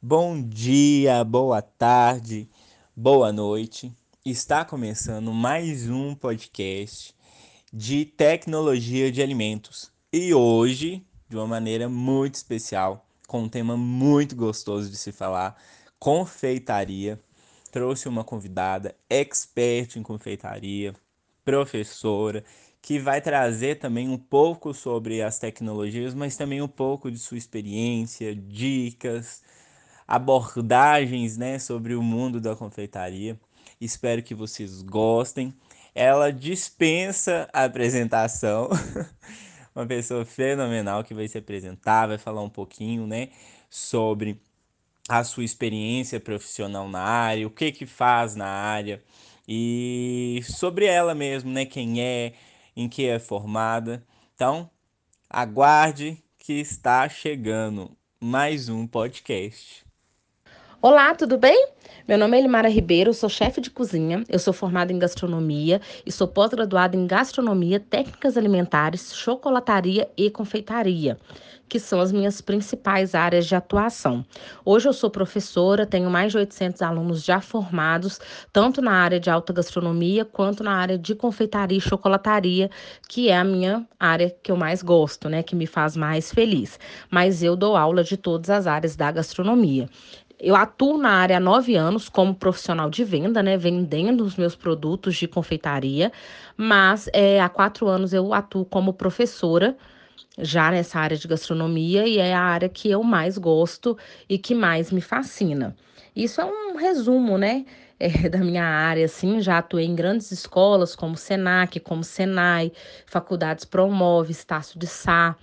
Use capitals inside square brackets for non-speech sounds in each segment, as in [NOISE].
Bom dia, boa tarde, boa noite. Está começando mais um podcast de tecnologia de alimentos. E hoje, de uma maneira muito especial, com um tema muito gostoso de se falar, confeitaria. Trouxe uma convidada expert em confeitaria, professora, que vai trazer também um pouco sobre as tecnologias, mas também um pouco de sua experiência, dicas, abordagens né, sobre o mundo da confeitaria. Espero que vocês gostem. Ela dispensa a apresentação. [LAUGHS] Uma pessoa fenomenal que vai se apresentar, vai falar um pouquinho, né, sobre a sua experiência profissional na área, o que que faz na área e sobre ela mesmo, né, quem é, em que é formada. Então, aguarde que está chegando mais um podcast. Olá, tudo bem? Meu nome é Elimara Ribeiro, sou chefe de cozinha, eu sou formada em gastronomia e sou pós-graduada em gastronomia, técnicas alimentares, chocolataria e confeitaria, que são as minhas principais áreas de atuação. Hoje eu sou professora, tenho mais de 800 alunos já formados, tanto na área de alta gastronomia quanto na área de confeitaria e chocolataria, que é a minha área que eu mais gosto, né, que me faz mais feliz. Mas eu dou aula de todas as áreas da gastronomia. Eu atuo na área há nove anos como profissional de venda, né? Vendendo os meus produtos de confeitaria, mas é, há quatro anos eu atuo como professora já nessa área de gastronomia e é a área que eu mais gosto e que mais me fascina. Isso é um resumo, né? [LAUGHS] É, da minha área, assim, já atuei em grandes escolas como Senac, como Senai, faculdades Promove, Estácio de Sá,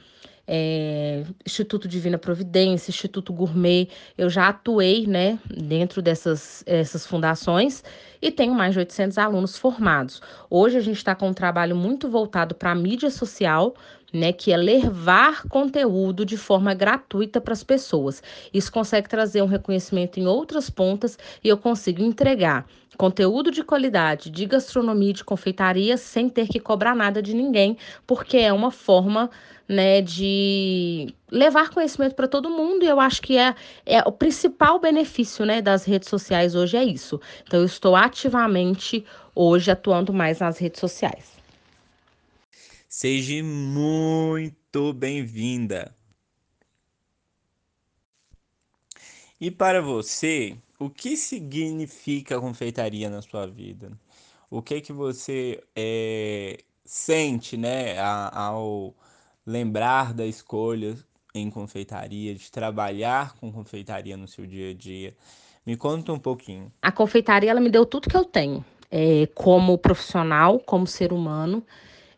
é, Instituto Divina Providência, Instituto Gourmet. Eu já atuei né, dentro dessas essas fundações e tenho mais de 800 alunos formados. Hoje a gente está com um trabalho muito voltado para a mídia social, né, que é levar conteúdo de forma gratuita para as pessoas. Isso consegue trazer um reconhecimento em outras pontas e eu consigo entregar conteúdo de qualidade de gastronomia e de confeitaria sem ter que cobrar nada de ninguém, porque é uma forma né, de levar conhecimento para todo mundo, e eu acho que é, é o principal benefício, né, das redes sociais hoje é isso. Então eu estou ativamente hoje atuando mais nas redes sociais. Seja muito bem-vinda. E para você, o que significa confeitaria na sua vida? O que que você é, sente, né, ao lembrar da escolha em confeitaria, de trabalhar com confeitaria no seu dia a dia? Me conta um pouquinho. A confeitaria ela me deu tudo que eu tenho, é, como profissional, como ser humano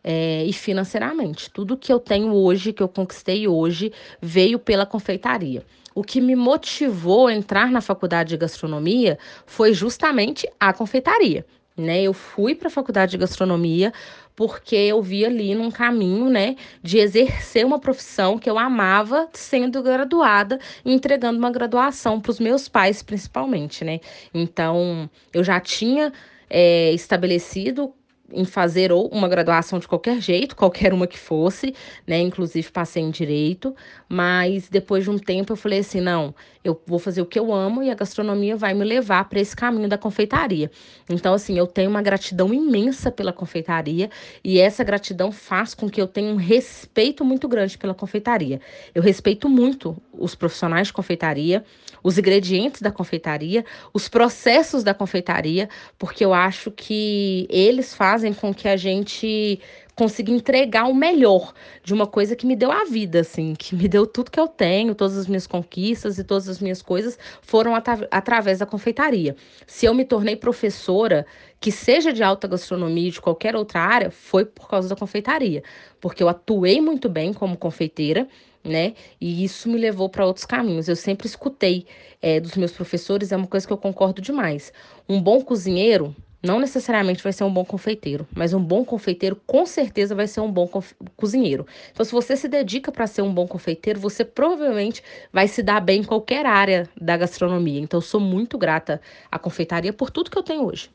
é, e financeiramente. Tudo que eu tenho hoje, que eu conquistei hoje, veio pela confeitaria. O que me motivou a entrar na faculdade de gastronomia foi justamente a confeitaria. Né? Eu fui para a faculdade de gastronomia porque eu vi ali num caminho, né, de exercer uma profissão que eu amava, sendo graduada e entregando uma graduação para os meus pais, principalmente, né? Então, eu já tinha é, estabelecido em fazer ou uma graduação de qualquer jeito, qualquer uma que fosse, né? Inclusive passei em direito, mas depois de um tempo eu falei assim, não, eu vou fazer o que eu amo e a gastronomia vai me levar para esse caminho da confeitaria. Então assim, eu tenho uma gratidão imensa pela confeitaria e essa gratidão faz com que eu tenha um respeito muito grande pela confeitaria. Eu respeito muito os profissionais de confeitaria, os ingredientes da confeitaria, os processos da confeitaria, porque eu acho que eles fazem com que a gente consiga entregar o melhor de uma coisa que me deu a vida, assim, que me deu tudo que eu tenho, todas as minhas conquistas e todas as minhas coisas foram através da confeitaria. Se eu me tornei professora, que seja de alta gastronomia, de qualquer outra área, foi por causa da confeitaria, porque eu atuei muito bem como confeiteira né? E isso me levou para outros caminhos. Eu sempre escutei é, dos meus professores, é uma coisa que eu concordo demais. Um bom cozinheiro não necessariamente vai ser um bom confeiteiro, mas um bom confeiteiro com certeza vai ser um bom cozinheiro. Então, se você se dedica para ser um bom confeiteiro, você provavelmente vai se dar bem em qualquer área da gastronomia. Então, eu sou muito grata à confeitaria por tudo que eu tenho hoje.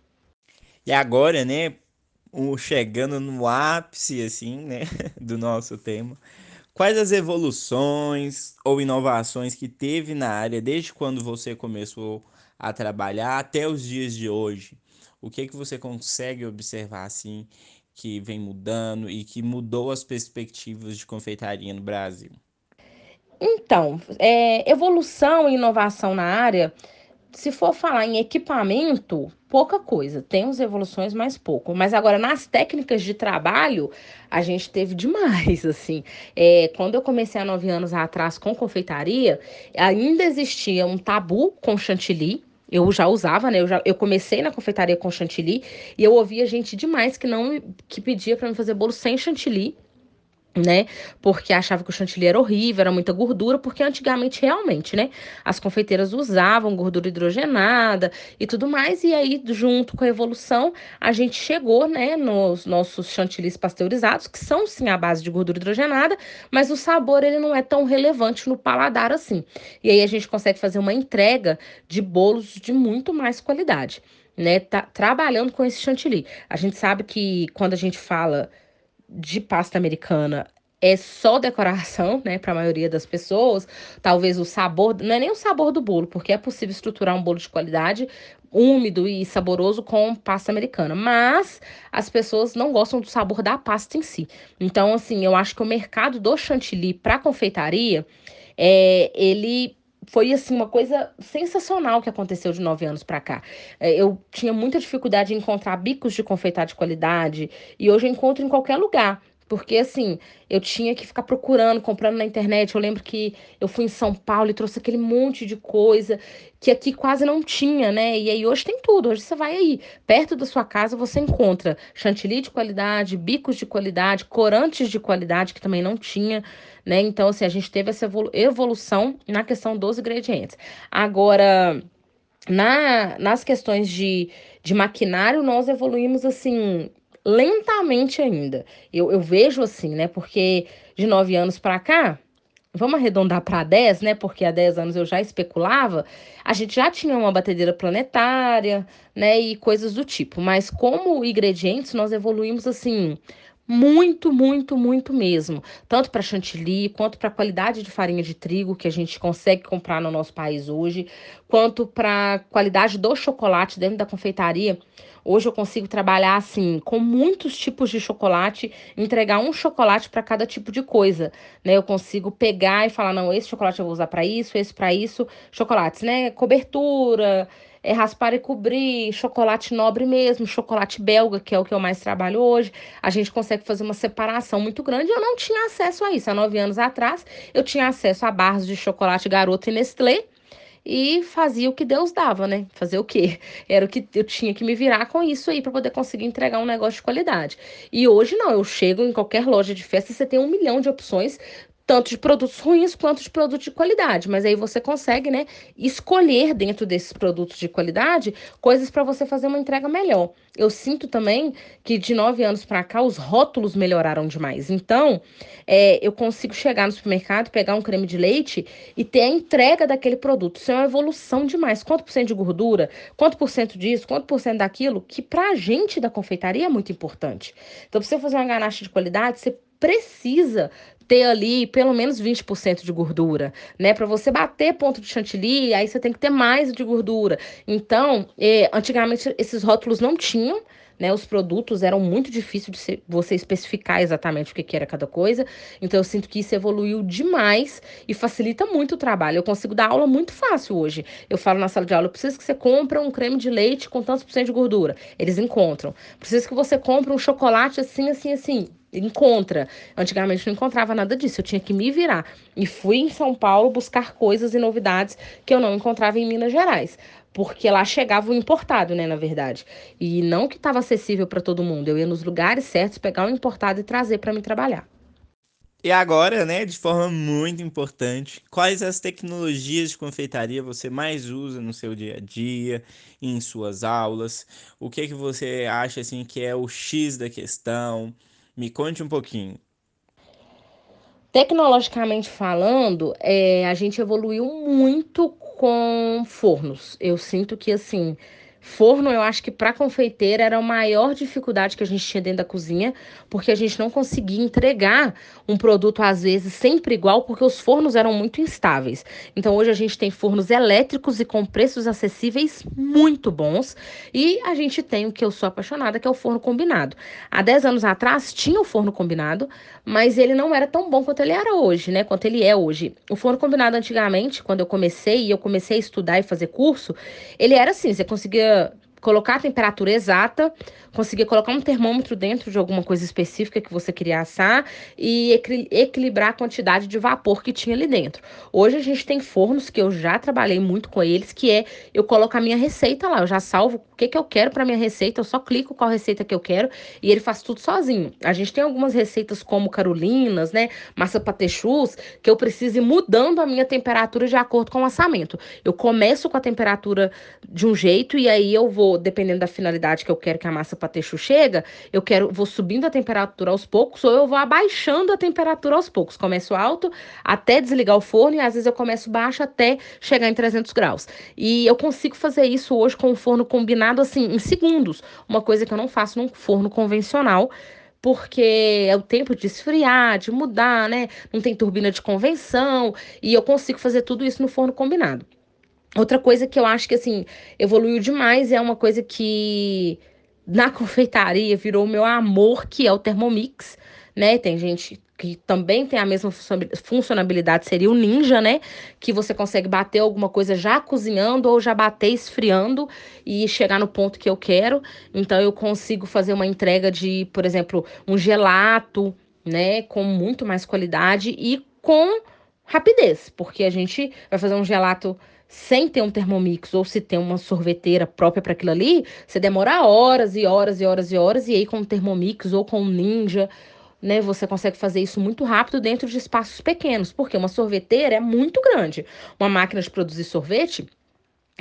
E agora, né, chegando no ápice, assim, né, [LAUGHS] do nosso tema, Quais as evoluções ou inovações que teve na área desde quando você começou a trabalhar até os dias de hoje? O que que você consegue observar assim que vem mudando e que mudou as perspectivas de confeitaria no Brasil? Então, é, evolução e inovação na área, se for falar em equipamento, pouca coisa. Temos evoluções, mas pouco. Mas agora, nas técnicas de trabalho, a gente teve demais, [LAUGHS] assim. É, quando eu comecei há nove anos atrás com confeitaria, ainda existia um tabu com chantilly, eu já usava, né? Eu, já, eu comecei na confeitaria com chantilly e eu ouvia gente demais que não que pedia para me fazer bolo sem chantilly né? Porque achava que o chantilly era horrível, era muita gordura, porque antigamente realmente, né? As confeiteiras usavam gordura hidrogenada e tudo mais, e aí junto com a evolução, a gente chegou, né, nos nossos chantillis pasteurizados, que são sim a base de gordura hidrogenada, mas o sabor ele não é tão relevante no paladar assim. E aí a gente consegue fazer uma entrega de bolos de muito mais qualidade. Né, tá trabalhando com esse chantilly. A gente sabe que quando a gente fala de pasta americana é só decoração, né, para a maioria das pessoas. Talvez o sabor, não é nem o sabor do bolo, porque é possível estruturar um bolo de qualidade úmido e saboroso com pasta americana, mas as pessoas não gostam do sabor da pasta em si. Então, assim, eu acho que o mercado do chantilly para confeitaria, é, ele foi assim uma coisa sensacional que aconteceu de nove anos para cá. É, eu tinha muita dificuldade em encontrar bicos de confeitar de qualidade e hoje eu encontro em qualquer lugar. Porque assim, eu tinha que ficar procurando, comprando na internet. Eu lembro que eu fui em São Paulo e trouxe aquele monte de coisa que aqui quase não tinha, né? E aí hoje tem tudo. Hoje você vai aí, perto da sua casa, você encontra chantilly de qualidade, bicos de qualidade, corantes de qualidade que também não tinha, né? Então, assim, a gente teve essa evolução na questão dos ingredientes. Agora, na, nas questões de, de maquinário, nós evoluímos assim lentamente ainda. Eu, eu vejo assim, né? Porque de nove anos para cá, vamos arredondar para 10, né? Porque há 10 anos eu já especulava, a gente já tinha uma batedeira planetária, né? E coisas do tipo. Mas como ingredientes, nós evoluímos assim. Muito, muito, muito mesmo. Tanto para chantilly, quanto para a qualidade de farinha de trigo que a gente consegue comprar no nosso país hoje, quanto para a qualidade do chocolate dentro da confeitaria. Hoje eu consigo trabalhar assim com muitos tipos de chocolate, entregar um chocolate para cada tipo de coisa, né? Eu consigo pegar e falar não, esse chocolate eu vou usar para isso, esse para isso, chocolates, né? Cobertura, é raspar e cobrir, chocolate nobre mesmo, chocolate belga, que é o que eu mais trabalho hoje. A gente consegue fazer uma separação muito grande. Eu não tinha acesso a isso. Há nove anos atrás, eu tinha acesso a barras de chocolate garoto e Nestlé e fazia o que Deus dava, né? Fazer o quê? [LAUGHS] Era o que eu tinha que me virar com isso aí para poder conseguir entregar um negócio de qualidade. E hoje não, eu chego em qualquer loja de festa e você tem um milhão de opções tanto de produtos ruins quanto de produtos de qualidade, mas aí você consegue, né, escolher dentro desses produtos de qualidade coisas para você fazer uma entrega melhor. Eu sinto também que de nove anos para cá os rótulos melhoraram demais. Então, é, eu consigo chegar no supermercado, pegar um creme de leite e ter a entrega daquele produto. Isso é uma evolução demais. Quanto por cento de gordura, quanto por cento disso, quanto por cento daquilo, que para a gente da confeitaria é muito importante. Então, para você fazer uma ganache de qualidade, você precisa ter ali pelo menos 20% de gordura, né? Para você bater ponto de chantilly, aí você tem que ter mais de gordura. Então, eh, antigamente esses rótulos não tinham, né, os produtos eram muito difícil de ser, você especificar exatamente o que, que, era cada coisa. Então eu sinto que isso evoluiu demais e facilita muito o trabalho. Eu consigo dar aula muito fácil hoje. Eu falo na sala de aula, eu preciso que você compre um creme de leite com tantos por cento de gordura. Eles encontram. Preciso que você compre um chocolate assim, assim, assim encontra. Antigamente não encontrava nada disso, eu tinha que me virar. E fui em São Paulo buscar coisas e novidades que eu não encontrava em Minas Gerais. Porque lá chegava o importado, né, na verdade. E não que estava acessível para todo mundo. Eu ia nos lugares certos, pegar o importado e trazer para me trabalhar. E agora, né, de forma muito importante, quais as tecnologias de confeitaria você mais usa no seu dia a dia, em suas aulas? O que é que você acha assim que é o X da questão? Me conte um pouquinho. Tecnologicamente falando, é, a gente evoluiu muito com fornos. Eu sinto que, assim, Forno, eu acho que para confeiteira era a maior dificuldade que a gente tinha dentro da cozinha, porque a gente não conseguia entregar um produto às vezes sempre igual, porque os fornos eram muito instáveis. Então hoje a gente tem fornos elétricos e com preços acessíveis muito bons, e a gente tem o que eu sou apaixonada, que é o forno combinado. Há 10 anos atrás tinha o forno combinado, mas ele não era tão bom quanto ele era hoje, né? Quanto ele é hoje. O forno combinado antigamente, quando eu comecei e eu comecei a estudar e fazer curso, ele era assim, você conseguia the colocar a temperatura exata, conseguir colocar um termômetro dentro de alguma coisa específica que você queria assar e equilibrar a quantidade de vapor que tinha ali dentro. Hoje a gente tem fornos que eu já trabalhei muito com eles, que é eu coloco a minha receita lá, eu já salvo o que, que eu quero para minha receita, eu só clico qual receita que eu quero e ele faz tudo sozinho. A gente tem algumas receitas como carolinas, né, massa patechus, que eu preciso ir mudando a minha temperatura de acordo com o assamento. Eu começo com a temperatura de um jeito e aí eu vou dependendo da finalidade que eu quero que a massa patecho chega, eu quero, vou subindo a temperatura aos poucos ou eu vou abaixando a temperatura aos poucos. Começo alto até desligar o forno e às vezes eu começo baixo até chegar em 300 graus. E eu consigo fazer isso hoje com o forno combinado assim em segundos, uma coisa que eu não faço num forno convencional porque é o tempo de esfriar, de mudar, né? Não tem turbina de convenção e eu consigo fazer tudo isso no forno combinado. Outra coisa que eu acho que assim evoluiu demais é uma coisa que na [LAUGHS] confeitaria virou o meu amor, que é o Thermomix, né? Tem gente que também tem a mesma funcionalidade, seria o Ninja, né? Que você consegue bater alguma coisa já cozinhando ou já bater esfriando e chegar no ponto que eu quero. Então eu consigo fazer uma entrega de, por exemplo, um gelato, né, com muito mais qualidade e com rapidez, porque a gente vai fazer um gelato sem ter um Thermomix ou se tem uma sorveteira própria para aquilo ali, você demora horas e horas e horas e horas, e aí com o Thermomix ou com o Ninja, né, você consegue fazer isso muito rápido dentro de espaços pequenos, porque uma sorveteira é muito grande. Uma máquina de produzir sorvete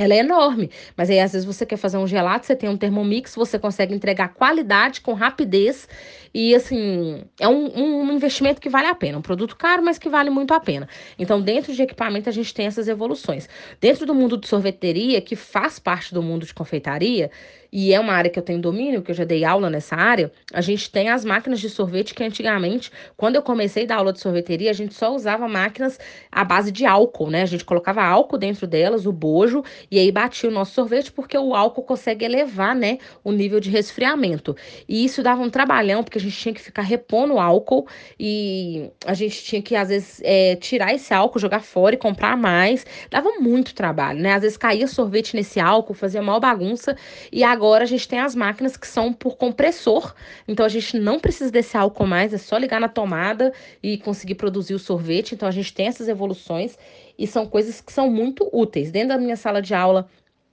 ela é enorme, mas aí às vezes você quer fazer um gelato, você tem um Thermomix, você consegue entregar qualidade com rapidez e assim, é um, um, investimento que vale a pena, um produto caro, mas que vale muito a pena. Então, dentro de equipamento, a gente tem essas evoluções. Dentro do mundo de sorveteria, que faz parte do mundo de confeitaria, e é uma área que eu tenho domínio, que eu já dei aula nessa área, a gente tem as máquinas de sorvete que antigamente, quando eu comecei a dar aula de sorveteria, a gente só usava máquinas à base de álcool, né? A gente colocava álcool dentro delas, o bojo, e aí batia o nosso sorvete, porque o álcool consegue elevar, né, o nível de resfriamento. E isso dava um trabalhão, porque a gente tinha que ficar repondo álcool e a gente tinha que, às vezes, é, tirar esse álcool, jogar fora e comprar mais. Dava muito trabalho, né? Às vezes caía sorvete nesse álcool, fazia mal bagunça, e agora agora a gente tem as máquinas que são por compressor, então a gente não precisa desse álcool mais, é só ligar na tomada e conseguir produzir o sorvete. Então a gente tem essas evoluções e são coisas que são muito úteis. Dentro da minha sala de aula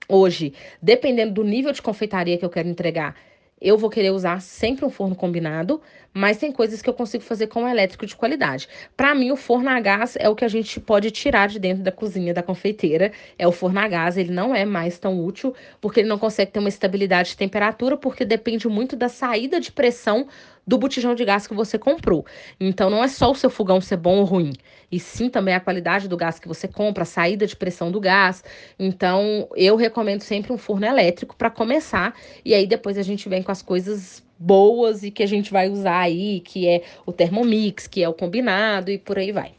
hoje, dependendo do nível de confeitaria que eu quero entregar, eu vou querer usar sempre um forno combinado, mas tem coisas que eu consigo fazer com um elétrico de qualidade. Para mim, o forno a gás é o que a gente pode tirar de dentro da cozinha da confeiteira. É o forno a gás, ele não é mais tão útil, porque ele não consegue ter uma estabilidade de temperatura, porque depende muito da saída de pressão do botijão de gás que você comprou. Então não é só o seu fogão ser bom ou ruim, e sim também a qualidade do gás que você compra, a saída de pressão do gás. Então eu recomendo sempre um forno elétrico para começar e aí depois a gente vem com as coisas boas e que a gente vai usar aí, que é o Thermomix, que é o combinado e por aí vai.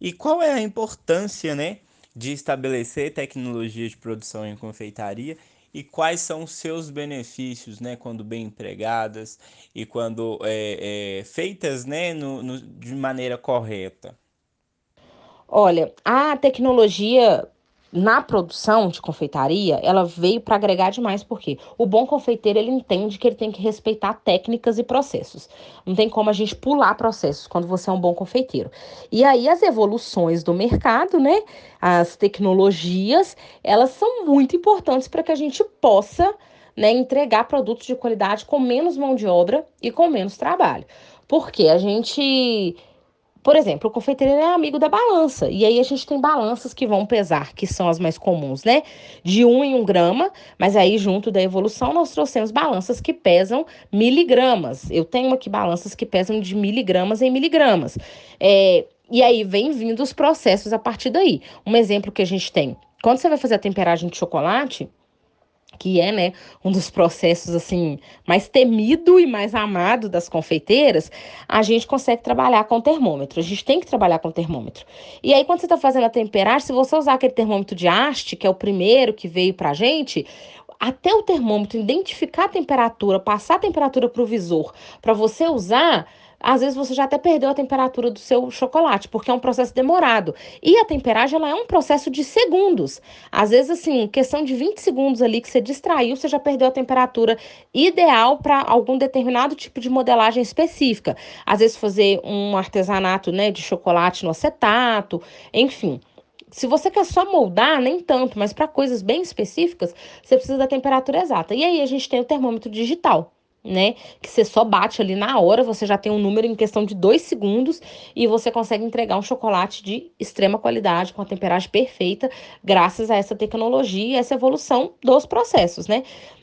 E qual é a importância, né, de estabelecer tecnologia de produção em confeitaria e quais são os seus benefícios, né, quando bem empregadas e quando é, é, feitas, né, no, no, de maneira correta? Olha, a tecnologia na produção de confeitaria, ela veio para agregar demais, porque o bom confeiteiro ele entende que ele tem que respeitar técnicas e processos. Não tem como a gente pular processos quando você é um bom confeiteiro. E aí as evoluções do mercado, né, as tecnologias, elas são muito importantes para que a gente possa, né, entregar produtos de qualidade com menos mão de obra e com menos trabalho. Porque a gente por exemplo, o confeiteiro é amigo da balança. E aí a gente tem balanças que vão pesar, que são as mais comuns, né? De um em um grama, mas aí junto da evolução nós trouxemos balanças que pesam miligramas. Eu tenho aqui balanças que pesam de miligramas em miligramas. É, e aí vem vindo os processos a partir daí. Um exemplo que a gente tem. Quando você vai fazer a temperagem de chocolate, que é, né, um dos processos assim mais temido e mais amado das confeiteiras, a gente consegue trabalhar com termômetro. A gente tem que trabalhar com termômetro. E aí quando você está fazendo a temperagem, se você usar aquele termômetro de haste, que é o primeiro que veio para a gente, até o termômetro identificar a temperatura, passar a temperatura para o visor, para você usar, às vezes você já até perdeu a temperatura do seu chocolate, porque é um processo demorado. E a temperagem ela é um processo de segundos. Às vezes, assim, questão de 20 segundos ali que você distraiu, você já perdeu a temperatura ideal para algum determinado tipo de modelagem específica. Às vezes, fazer um artesanato né, de chocolate no acetato, enfim. Se você quer só moldar, nem tanto, mas para coisas bem específicas, você precisa da temperatura exata. E aí a gente tem o termômetro digital né? Que você só bate ali na hora, você já tem um número em questão de dois segundos e você consegue entregar um chocolate de extrema qualidade, com a temperagem perfeita, graças a essa tecnologia e essa evolução dos processos, né?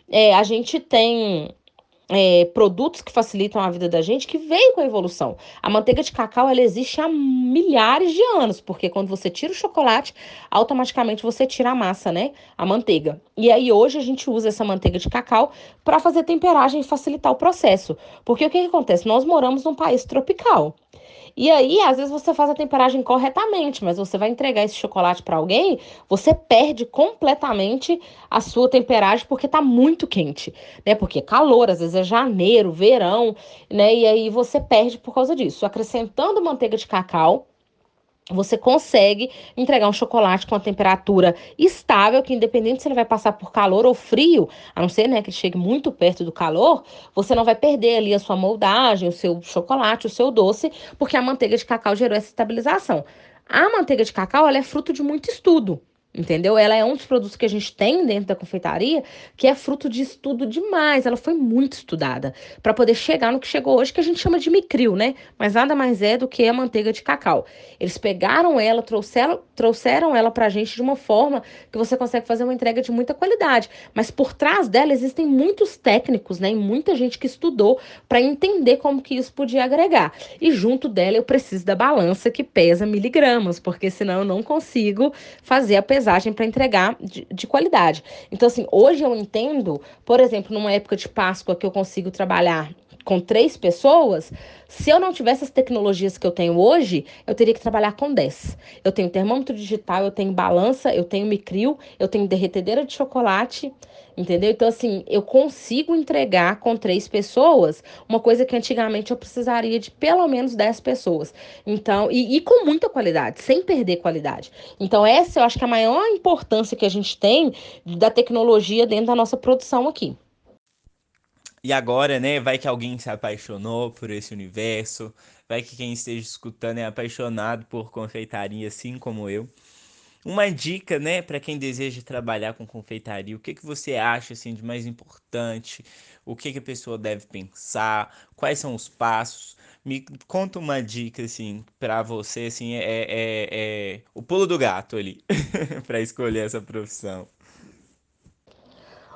É, a gente tem é, produtos que facilitam a vida da gente que veio com a evolução. A manteiga de cacau ela existe há milhares de anos, porque quando você tira o chocolate, automaticamente você tira a massa, né? A manteiga. E aí hoje a gente usa essa manteiga de cacau para fazer temperagem e facilitar o processo. Porque o que, que acontece? Nós moramos num país tropical. E aí, às vezes você faz a temperagem corretamente, mas você vai entregar esse chocolate para alguém, você perde completamente a sua temperagem porque tá muito quente, né? Porque calor, às vezes é janeiro, verão, né? E aí você perde por causa disso. Acrescentando manteiga de cacau, você consegue entregar um chocolate com a temperatura estável, que independente se ele vai passar por calor ou frio, a não ser né, que ele chegue muito perto do calor, você não vai perder ali a sua moldagem, o seu chocolate, o seu doce, porque a manteiga de cacau gerou essa estabilização. A manteiga de cacau ela é fruto de muito estudo entendeu? Ela é um dos produtos que a gente tem dentro da confeitaria que é fruto de estudo demais. Ela foi muito estudada para poder chegar no que chegou hoje, que a gente chama de micril, né? Mas nada mais é do que a manteiga de cacau. Eles pegaram ela, trouxeram, trouxeram ela para a gente de uma forma que você consegue fazer uma entrega de muita qualidade. Mas por trás dela existem muitos técnicos, né? E muita gente que estudou para entender como que isso podia agregar. E junto dela eu preciso da balança que pesa miligramas, porque senão eu não consigo fazer a pesagem para entregar de, de, qualidade. Então, assim, hoje eu entendo, por exemplo, numa época de Páscoa que eu consigo trabalhar com três pessoas, se eu não tivesse as tecnologias que eu tenho hoje, eu teria que trabalhar com dez. Eu tenho termômetro digital, eu tenho balança, eu tenho micril, eu tenho derretedeira de chocolate, entendeu? Então, assim, eu consigo entregar com três pessoas uma coisa que antigamente eu precisaria de pelo menos dez pessoas. Então, e, e com muita qualidade, sem perder qualidade. Então, essa eu acho que é a maior importância que a gente tem da tecnologia dentro da nossa produção aqui. E agora, né, vai que alguém se apaixonou por esse universo, vai que quem esteja escutando é apaixonado por confeitaria, assim como eu. Uma dica, né, para quem deseja trabalhar com confeitaria, o que, que você acha assim de mais importante? O que, que a pessoa deve pensar? Quais são os passos? Me conta uma dica assim para você, assim, é, é, é o pulo do gato ali [LAUGHS] para escolher essa profissão.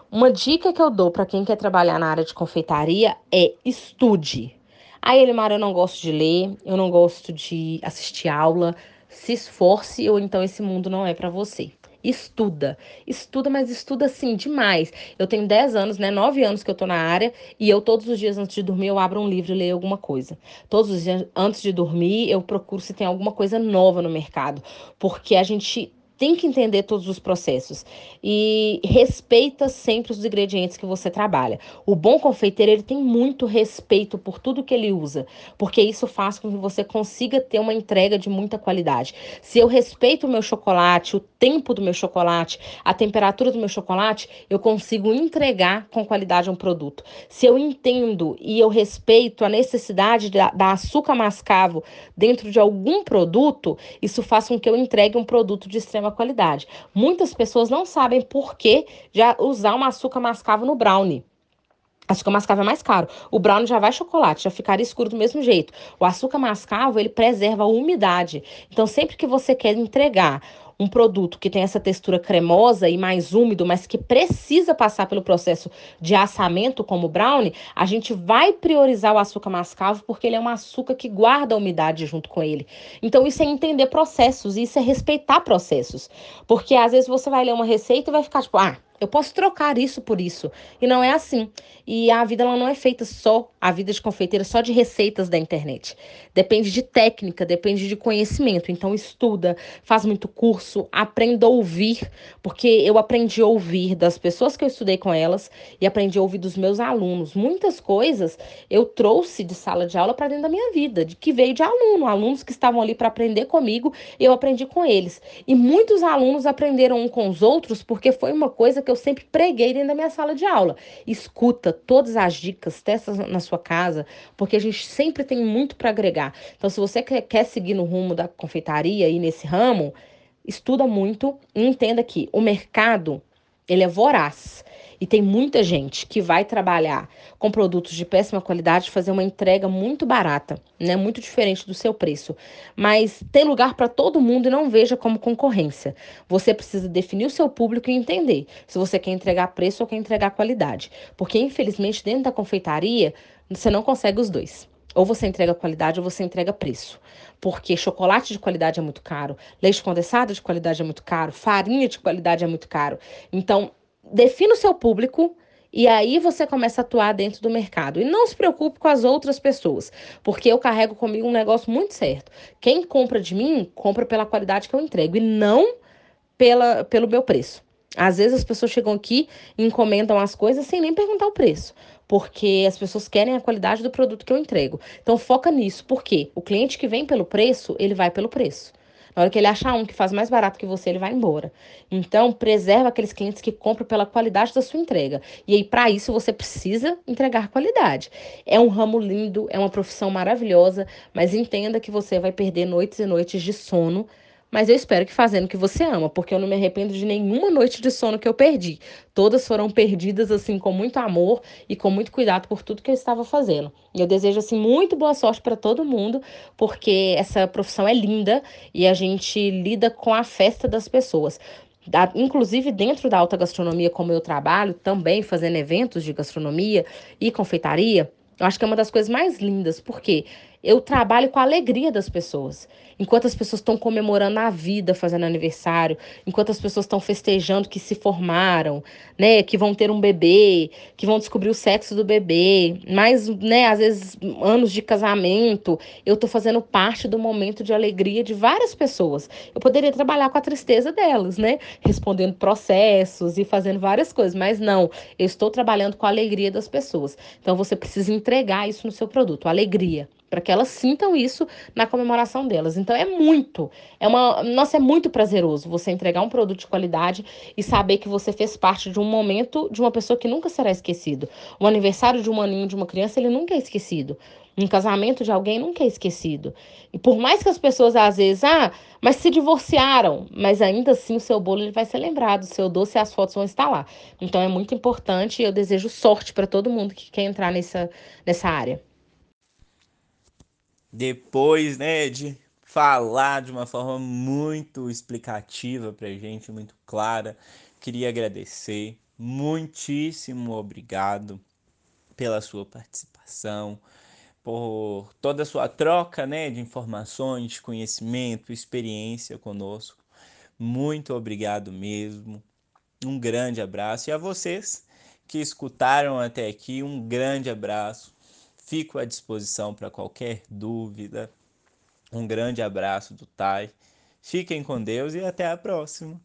Uma dica que eu dou para quem quer trabalhar na área de confeitaria é estude. Aí, Elimar, eu não gosto de ler, eu não gosto de assistir aula. Se esforce ou então esse mundo não é para você. Estuda, estuda, mas estuda assim demais. Eu tenho 10 anos, né? 9 anos que eu tô na área e eu todos os dias antes de dormir eu abro um livro e leio alguma coisa. Todos os dias antes de dormir eu procuro se tem alguma coisa nova no mercado, porque a gente tem que entender todos os processos e respeita sempre os ingredientes que você trabalha. O bom confeiteiro ele tem muito respeito por tudo que ele usa, porque isso faz com que você consiga ter uma entrega de muita qualidade. Se eu respeito o meu chocolate, o tempo do meu chocolate, a temperatura do meu chocolate, eu consigo entregar com qualidade um produto. Se eu entendo e eu respeito a necessidade da, da açúcar mascavo dentro de algum produto, isso faz com que eu entregue um produto de extrema qualidade. Muitas pessoas não sabem por que já usar uma açúcar mascavo no brownie. Açúcar mascavo é mais caro. O brownie já vai chocolate, já ficaria escuro do mesmo jeito. O açúcar mascavo, ele preserva a umidade. Então, sempre que você quer entregar um produto que tem essa textura cremosa e mais úmido, mas que precisa passar pelo processo de assamento, como o brownie, a gente vai priorizar o açúcar mascavo porque ele é um açúcar que guarda a umidade junto com ele. Então, isso é entender processos, isso é respeitar processos. Porque às vezes você vai ler uma receita e vai ficar tipo, ah Eu posso trocar isso por isso. E não é assim. E a vida ela não é feita só, a vida de confeiteira, só de receitas da internet. Depende de técnica, depende de conhecimento. Então estuda, faz muito curso, aprenda a ouvir, porque eu aprendi a ouvir das pessoas que eu estudei com elas e aprendi a ouvir dos meus alunos. Muitas coisas eu trouxe de sala de aula para dentro da minha vida, de que veio de aluno, alunos que estavam ali para aprender comigo, eu aprendi com eles. E muitos alunos aprenderam um com os outros porque foi uma coisa que eu sempre preguei dentro da minha sala de aula. Escuta todas as dicas, testa na sua casa, porque a gente sempre tem muito para agregar. Então, se você quer seguir no rumo da confeitaria e nesse ramo, estuda muito e entenda que o mercado ele é voraz. E tem muita gente que vai trabalhar com produtos de péssima qualidade, fazer uma entrega muito barata, né? Muito diferente do seu preço. Mas tem lugar para todo mundo e não veja como concorrência. Você precisa definir o seu público e entender se você quer entregar preço ou quer entregar qualidade. Porque, infelizmente, dentro da confeitaria, você não consegue os dois. Ou você entrega qualidade ou você entrega preço. Porque chocolate de qualidade é muito caro, leite condensado de qualidade é muito caro, farinha de qualidade é muito caro. Então, defina o seu público e aí você começa a atuar dentro do mercado. E não se preocupe com as outras pessoas, porque eu carrego comigo um negócio muito certo. Quem compra de mim, compra pela qualidade que eu entrego e não pela, pelo meu preço. Às vezes as pessoas chegam aqui e encomendam as coisas sem nem perguntar o preço, porque as pessoas querem a qualidade do produto que eu entrego. Então foca nisso, porque o cliente que vem pelo preço, ele vai pelo preço. Na hora que ele achar um que faz mais barato que você, ele vai embora. Então, preserva aqueles clientes que compram pela qualidade da sua entrega. E aí, para isso, você precisa entregar qualidade. É um ramo lindo, é uma profissão maravilhosa, mas entenda que você vai perder noites e noites de sono mas eu espero que fazendo o que você ama, porque eu não me arrependo de nenhuma noite de sono que eu perdi. Todas foram perdidas assim com muito amor e com muito cuidado por tudo que eu estava fazendo. E eu desejo assim muito boa sorte para todo mundo, porque essa profissão é linda e a gente lida com a festa das pessoas. Da, inclusive dentro da alta gastronomia, como eu trabalho, também fazendo eventos de gastronomia e confeitaria, eu acho que é uma das coisas mais lindas, porque eu trabalho com a alegria das pessoas. Enquanto as pessoas estão comemorando a vida, fazendo aniversário, enquanto as pessoas estão festejando que se formaram, né, que vão ter um bebê, que vão descobrir o sexo do bebê, mas, né, às vezes anos de casamento, eu tô fazendo parte do momento de alegria de várias pessoas. Eu poderia trabalhar com a tristeza delas, né, respondendo processos e fazendo várias coisas, mas não, eu estou trabalhando com a alegria das pessoas. Então você precisa entregar isso no seu produto, alegria para que elas sintam isso na comemoração delas. Então é muito, é uma, nossa, é muito prazeroso você entregar um produto de qualidade e saber que você fez parte de um momento de uma pessoa que nunca será esquecido. O aniversário de um aninho de uma criança, ele nunca é esquecido. Um casamento de alguém nunca é esquecido. E por mais que as pessoas às vezes, ah, mas se divorciaram, mas ainda assim o seu bolo ele vai ser lembrado, o seu doce e as fotos vão estar lá. Então é muito importante e eu desejo sorte para todo mundo que quer entrar nessa, nessa área depois, né, de falar de uma forma muito explicativa pra gente, muito clara, queria agradecer. Muitíssimo obrigado pela sua participação, por toda a sua troca, né, de informações, de conhecimento, experiência conosco. Muito obrigado mesmo. Um grande abraço e a vocês que escutaram até aqui, um grande abraço. Fico à disposição para qualquer dúvida. Um grande abraço do Tai. Fiquem com Deus e até a próxima.